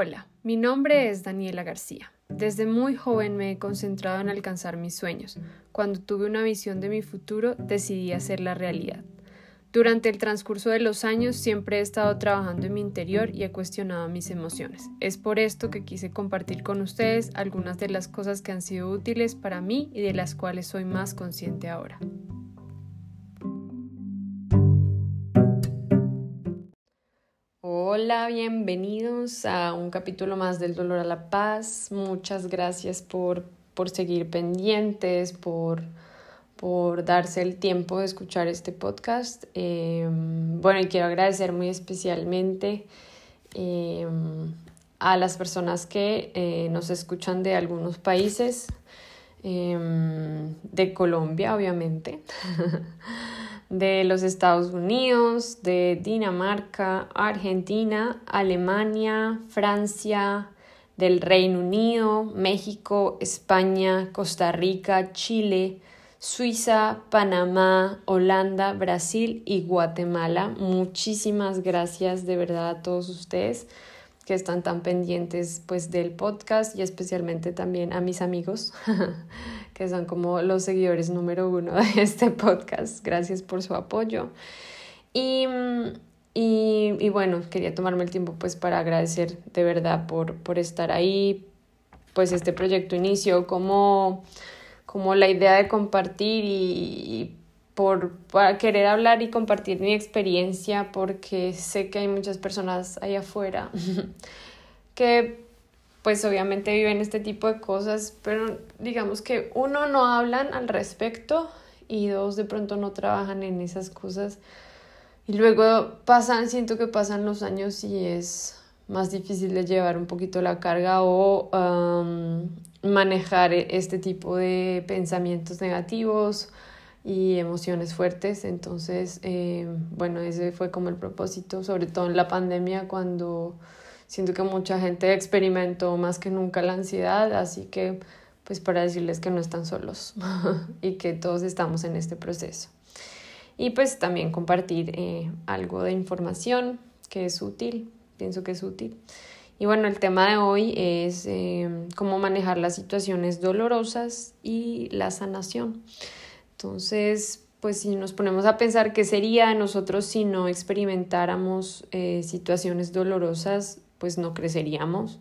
Hola, mi nombre es Daniela García. Desde muy joven me he concentrado en alcanzar mis sueños. Cuando tuve una visión de mi futuro, decidí hacerla realidad. Durante el transcurso de los años siempre he estado trabajando en mi interior y he cuestionado mis emociones. Es por esto que quise compartir con ustedes algunas de las cosas que han sido útiles para mí y de las cuales soy más consciente ahora. Hola, bienvenidos a un capítulo más del Dolor a la Paz. Muchas gracias por, por seguir pendientes, por, por darse el tiempo de escuchar este podcast. Em, bueno, y quiero agradecer muy especialmente em, a las personas que eh, nos escuchan de algunos países, em, de Colombia, obviamente. de los Estados Unidos, de Dinamarca, Argentina, Alemania, Francia, del Reino Unido, México, España, Costa Rica, Chile, Suiza, Panamá, Holanda, Brasil y Guatemala. Muchísimas gracias de verdad a todos ustedes que están tan pendientes pues del podcast y especialmente también a mis amigos que son como los seguidores número uno de este podcast. Gracias por su apoyo. Y, y, y, bueno, quería tomarme el tiempo pues para agradecer de verdad por, por estar ahí. Pues este proyecto inició como, como la idea de compartir y, por, por, querer hablar y compartir mi experiencia porque sé que hay muchas personas ahí afuera que pues obviamente viven este tipo de cosas, pero digamos que uno no hablan al respecto y dos de pronto no trabajan en esas cosas. Y luego pasan, siento que pasan los años y es más difícil de llevar un poquito la carga o manejar este tipo de pensamientos negativos y emociones fuertes. Entonces, eh, bueno, ese fue como el propósito, sobre todo en la pandemia cuando Siento que mucha gente experimentó más que nunca la ansiedad, así que pues para decirles que no están solos y que todos estamos en este proceso. Y pues también compartir eh, algo de información que es útil, pienso que es útil. Y bueno, el tema de hoy es eh, cómo manejar las situaciones dolorosas y la sanación. Entonces, pues si nos ponemos a pensar qué sería de nosotros si no experimentáramos eh, situaciones dolorosas, pues no creceríamos.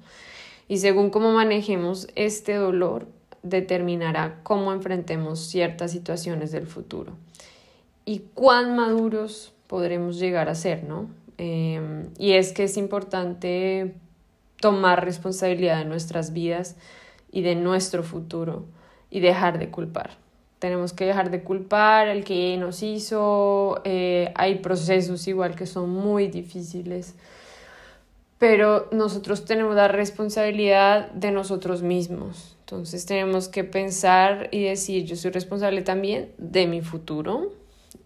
Y según cómo manejemos este dolor, determinará cómo enfrentemos ciertas situaciones del futuro y cuán maduros podremos llegar a ser, ¿no? Em, y es que es importante tomar responsabilidad de nuestras vidas y de nuestro futuro y dejar de culpar. Tenemos que dejar de culpar al que nos hizo. Eh, hay procesos igual que son muy difíciles pero nosotros tenemos la responsabilidad de nosotros mismos. Entonces tenemos que pensar y decir, yo soy responsable también de mi futuro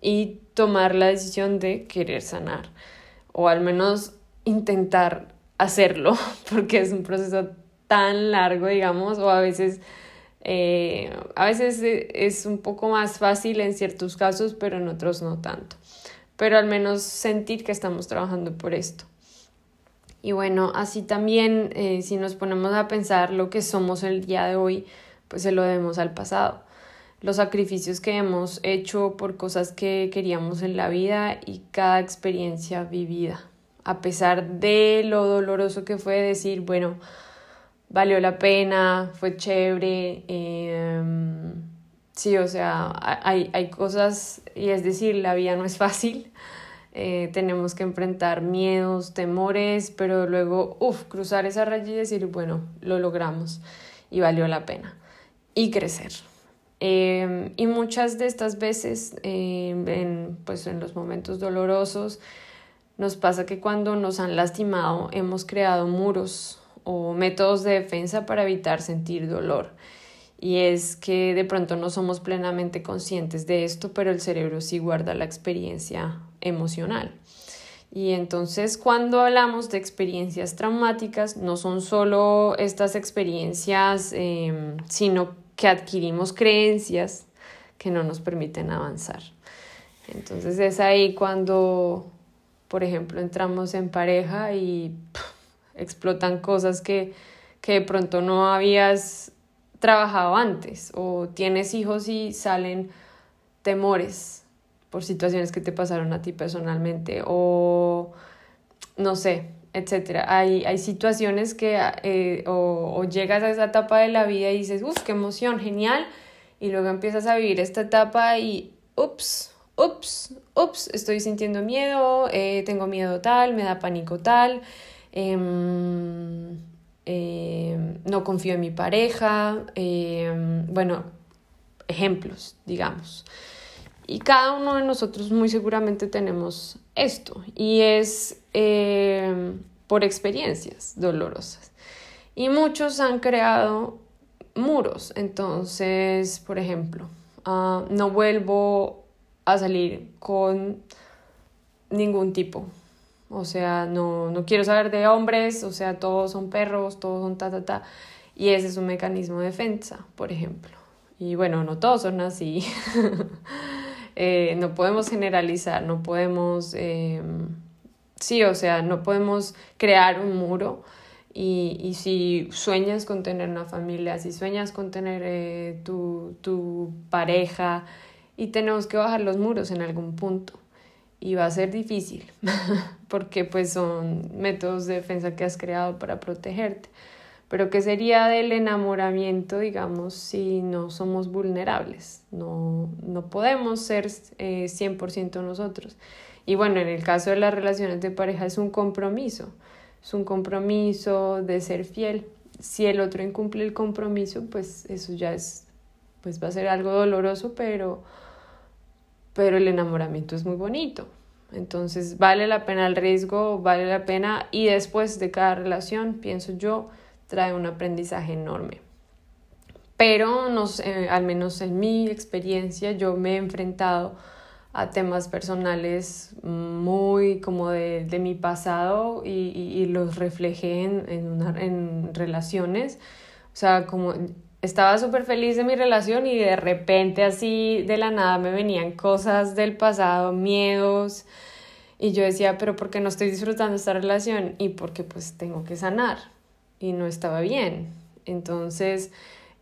y tomar la decisión de querer sanar o al menos intentar hacerlo porque es un proceso tan largo, digamos, o a veces, eh, a veces es un poco más fácil en ciertos casos, pero en otros no tanto. Pero al menos sentir que estamos trabajando por esto. Y bueno, así también eh, si nos ponemos a pensar lo que somos el día de hoy, pues se lo debemos al pasado. Los sacrificios que hemos hecho por cosas que queríamos en la vida y cada experiencia vivida. A pesar de lo doloroso que fue decir, bueno, valió la pena, fue chévere. Em, sí, o sea, hay, hay cosas, y es decir, la vida no es fácil eh, tenemos que enfrentar miedos, temores, pero luego, uff, cruzar esa raya y decir, bueno, lo logramos y valió la pena. Y crecer. Em, y muchas de estas veces, em, en, pues en los momentos dolorosos, nos pasa que cuando nos han lastimado hemos creado muros o métodos de defensa para evitar sentir dolor. Y es que de pronto no somos plenamente conscientes de esto, pero el cerebro sí guarda la experiencia emocional. Y entonces cuando hablamos de experiencias traumáticas, no son solo estas experiencias, em, sino que adquirimos creencias que no nos permiten avanzar. Entonces es ahí cuando, por ejemplo, entramos en pareja y explotan cosas que, que de pronto no habías trabajado antes o tienes hijos y salen temores por situaciones que te pasaron a ti personalmente o no sé, etcétera. Hay, hay situaciones que eh, o, llegas a esa etapa de la vida y dices, uff, qué emoción, genial, y luego empiezas a vivir esta etapa y, ups, ups, ups, estoy sintiendo miedo, eh, tengo miedo tal, me da pánico tal, em, em, no confío en mi pareja, em, bueno, ejemplos, digamos. Y cada uno de nosotros muy seguramente tenemos esto y es por experiencias dolorosas. Y muchos han creado muros. Entonces, por ejemplo, ah, no vuelvo a salir con ningún tipo. O sea, no, no quiero saber de hombres, o sea, todos son perros, todos son ta, ta, ta. Y ese es un mecanismo de defensa, por ejemplo. Y bueno, no todos son así. Eh, no podemos generalizar, no podemos, em, sí, o sea, no podemos crear un muro y, y, si sueñas con tener una familia, si sueñas con tener eh, tu, tu pareja, y tenemos que bajar los muros en algún punto. Y va a ser difícil, porque pues son métodos de defensa que has creado para protegerte. Pero ¿qué sería del enamoramiento, digamos, si no somos vulnerables? No, no podemos ser eh, 100% nosotros. Y bueno, en el caso de las relaciones de pareja es un compromiso es un compromiso de ser fiel. Si el otro incumple el compromiso, pues eso ya es, pues va a ser algo doloroso, pero, pero el enamoramiento es muy bonito. Entonces vale la pena el riesgo, vale la pena y después de cada relación, pienso yo, trae un aprendizaje enorme. Pero no sé, al menos en mi experiencia, yo me he enfrentado a temas personales muy como de, de mi pasado y, y, los reflejé en, en, una, en relaciones. O sea, como estaba súper feliz de mi relación y de repente así de la nada me venían cosas del pasado, miedos. Y yo decía, pero ¿por qué no estoy disfrutando esta relación? Y porque pues tengo que sanar. Y no estaba bien. Entonces,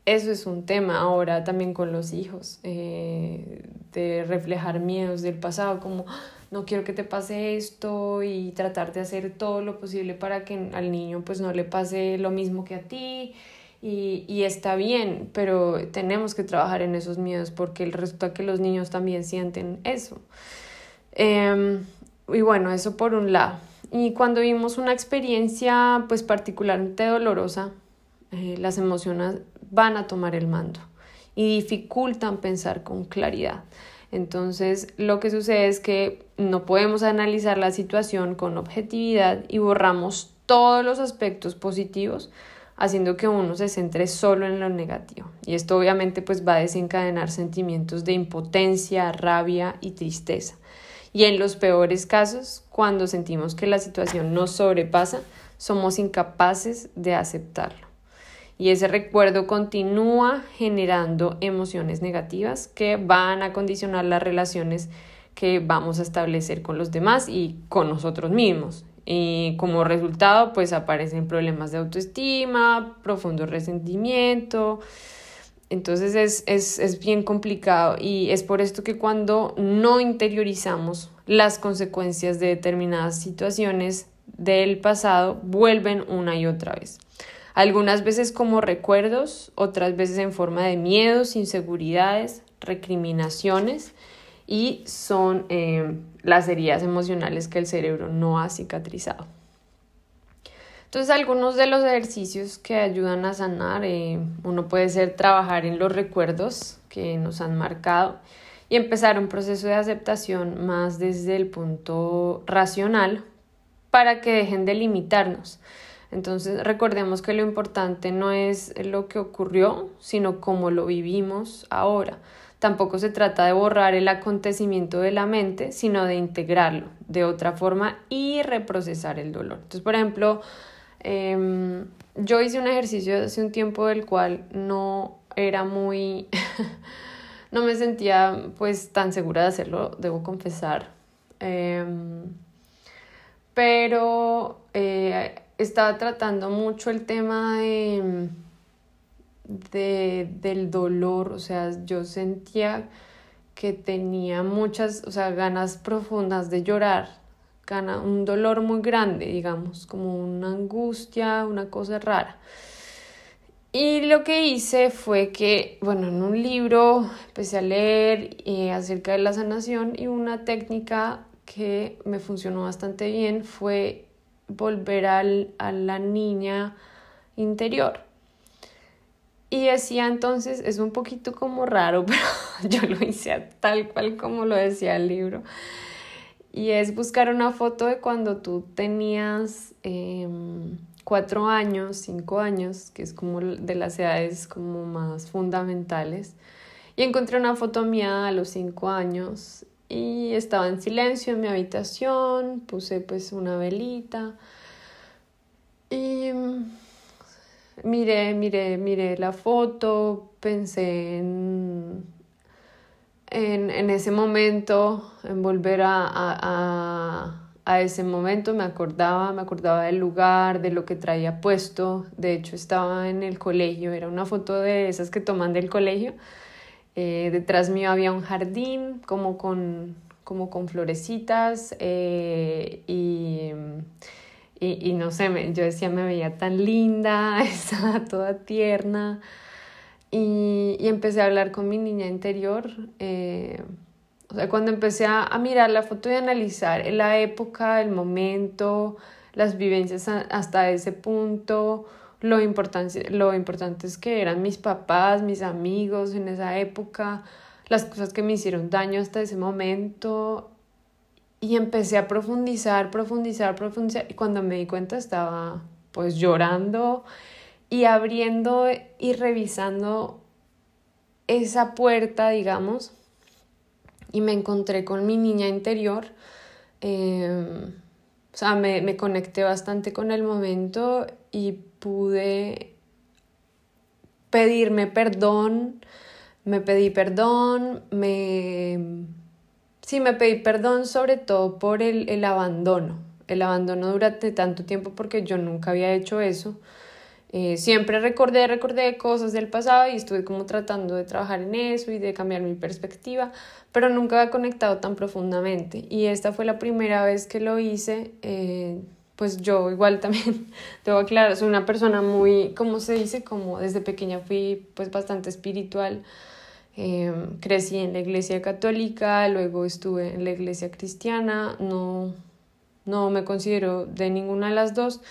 eso es un tema ahora también con los hijos, eh, de reflejar miedos del pasado, como ah, no quiero que te pase esto y tratar de hacer todo lo posible para que al niño pues no le pase lo mismo que a ti y, y está bien, pero tenemos que trabajar en esos miedos porque resulta que los niños también sienten eso. Em, y bueno, eso por un lado. Y cuando vimos una experiencia pues particularmente dolorosa, eh, las emociones van a tomar el mando y dificultan pensar con claridad. Entonces, lo que sucede es que no podemos analizar la situación con objetividad y borramos todos los aspectos positivos, haciendo que uno se centre solo en lo negativo. Y esto obviamente pues va a desencadenar sentimientos de impotencia, rabia y tristeza. Y en los peores casos, cuando sentimos que la situación nos sobrepasa, somos incapaces de aceptarlo y ese recuerdo continúa generando emociones negativas que van a condicionar las relaciones que vamos a establecer con los demás y con nosotros mismos. Y como resultado, pues aparecen problemas de autoestima, profundo resentimiento. Entonces es, es, es bien complicado y es por esto que cuando no interiorizamos las consecuencias de determinadas situaciones del pasado, vuelven una y otra vez algunas veces como recuerdos, otras veces en forma de miedos, inseguridades, recriminaciones y son eh, las heridas emocionales que el cerebro no ha cicatrizado. Entonces, algunos de los ejercicios que ayudan a sanar, eh, uno puede ser trabajar en los recuerdos que nos han marcado y empezar un proceso de aceptación más desde el punto racional para que dejen de limitarnos. Entonces recordemos que lo importante no es lo que ocurrió, sino cómo lo vivimos ahora. Tampoco se trata de borrar el acontecimiento de la mente, sino de integrarlo de otra forma y reprocesar el dolor. Entonces, por ejemplo, em, yo hice un ejercicio hace un tiempo del cual no era muy... no me sentía pues tan segura de hacerlo, debo confesar. Em, pero... Eh, estaba tratando mucho el tema de, de, del dolor, o sea, yo sentía que tenía muchas, o sea, ganas profundas de llorar, gana, un dolor muy grande, digamos, como una angustia, una cosa rara. Y lo que hice fue que, bueno, en un libro empecé a leer eh, acerca de la sanación y una técnica que me funcionó bastante bien fue volver al, a la niña interior. Y decía entonces, es un poquito como raro, pero yo lo hice tal cual como lo decía el libro. Y es buscar una foto de cuando tú tenías em, cuatro años, cinco años, que es como de las edades como más fundamentales. Y encontré una foto mía a los cinco años y estaba en silencio en mi habitación, puse pues una velita y miré, miré, miré la foto, pensé en, en, ese momento, en volver a, a, a, ese momento, me acordaba, me acordaba del lugar, de lo que traía puesto, de hecho estaba en el colegio, era una foto de esas que toman del colegio, eh, detrás mío había un jardín como con, como con florecitas eh, y y, no sé, yo decía, me veía tan linda, estaba toda tierna. Y, y, empecé a hablar con mi niña interior. Eh, o sea, cuando empecé a, a, mirar la foto y analizar la época, el momento, las vivencias hasta ese punto, lo importante, lo importante es que eran mis papás, mis amigos en esa época, las cosas que me hicieron daño hasta ese momento y empecé a profundizar, profundizar, profundizar. Y cuando me di cuenta estaba pues llorando y abriendo y revisando esa puerta, digamos. Y me encontré con mi niña interior. Em, o sea, me, me conecté bastante con el momento y pude pedirme perdón. Me pedí perdón, me Sí, me pedí perdón sobre todo por el, el abandono, el abandono durante tanto tiempo porque yo nunca había hecho eso. Eh, siempre recordé, recordé cosas del pasado y estuve como tratando de trabajar en eso y de cambiar mi perspectiva, pero nunca había conectado tan profundamente. Y esta fue la primera vez que lo hice. Eh, pues yo igual también, debo aclarar, soy una persona muy, ¿cómo se dice? Como desde pequeña fui pues bastante espiritual. Em, crecí en la iglesia católica, luego estuve en la iglesia cristiana, no, no me considero de ninguna de las dos,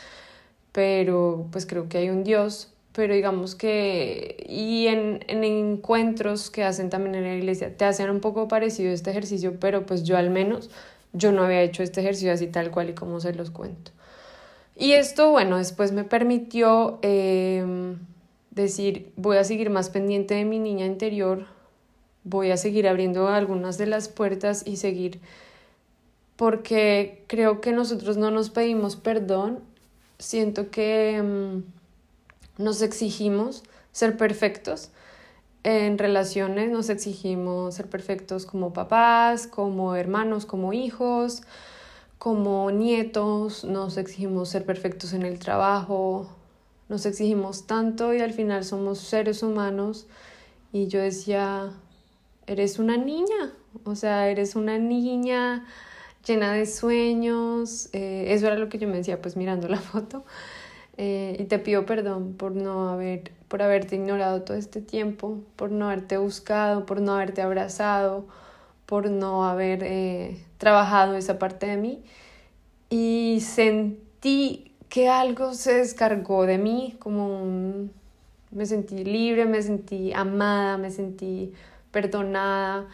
pero pues creo que hay un Dios, pero digamos que, y en, en encuentros que hacen también en la iglesia, te hacen un poco parecido este ejercicio, pero pues yo al menos, yo no había hecho este ejercicio así tal cual y como se los cuento. Y esto, bueno, después me permitió em, decir, voy a seguir más pendiente de mi niña interior, voy a seguir abriendo algunas de las puertas y seguir porque creo que nosotros no nos pedimos perdón, siento que mm, nos exigimos ser perfectos en relaciones, nos exigimos ser perfectos como papás, como hermanos, como hijos, como nietos, nos exigimos ser perfectos en el trabajo, nos exigimos tanto y al final somos seres humanos. Y yo decía, eres una niña, o sea, eres una niña llena de sueños, eh, eso era lo que yo me decía pues mirando la foto, eh, y te pido perdón por no haber, por haberte ignorado todo este tiempo, por no haberte buscado, por no haberte abrazado, por no haber eh, trabajado esa parte de mí, y sentí que algo se descargó de mí, como un... me sentí libre, me sentí amada, me sentí perdonada.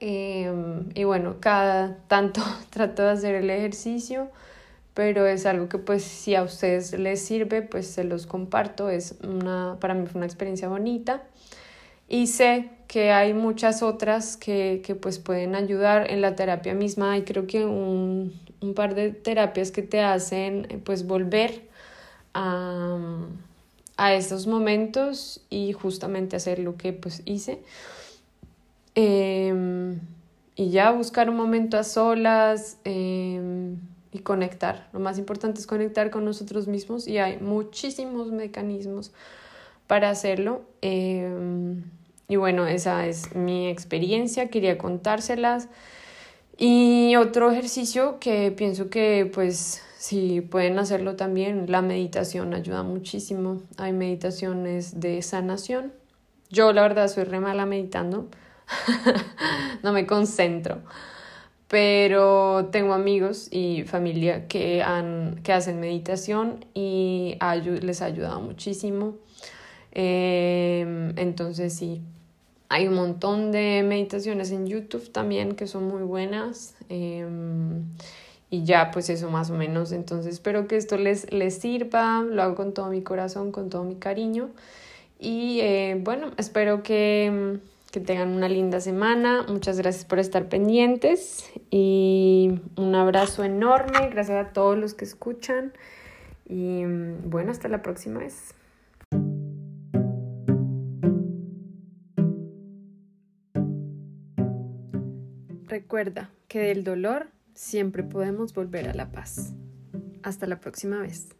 Em, y bueno, cada tanto trato de hacer el ejercicio, pero es algo que pues si a ustedes les sirve, pues se los comparto. Es una, para mí fue una experiencia bonita. Y sé que hay muchas otras que, que pues pueden ayudar en la terapia misma. Y creo que un, un par de terapias que te hacen pues volver a, a estos momentos y justamente hacer lo que pues hice. Em, y ya buscar un momento a solas, em, y conectar. Lo más importante es conectar con nosotros mismos y hay muchísimos mecanismos para hacerlo. Em, y bueno, esa es mi experiencia, quería contárselas. Y otro ejercicio que pienso que pues si pueden hacerlo también, la meditación ayuda muchísimo. Hay meditaciones de sanación. Yo la verdad soy re mala meditando, no me concentro pero tengo amigos y familia que, han, que hacen meditación y les ha ayudado muchísimo. Em, entonces sí, hay un montón de meditaciones en YouTube también que son muy buenas. Em, y ya, pues eso más o menos. Entonces espero que esto les, les sirva. Lo hago con todo mi corazón, con todo mi cariño. Y eh, bueno, espero que que tengan una linda semana. Muchas gracias por estar pendientes y un abrazo enorme. Gracias a todos los que escuchan. Y bueno, hasta la próxima vez. Recuerda que del dolor siempre podemos volver a la paz. Hasta la próxima vez.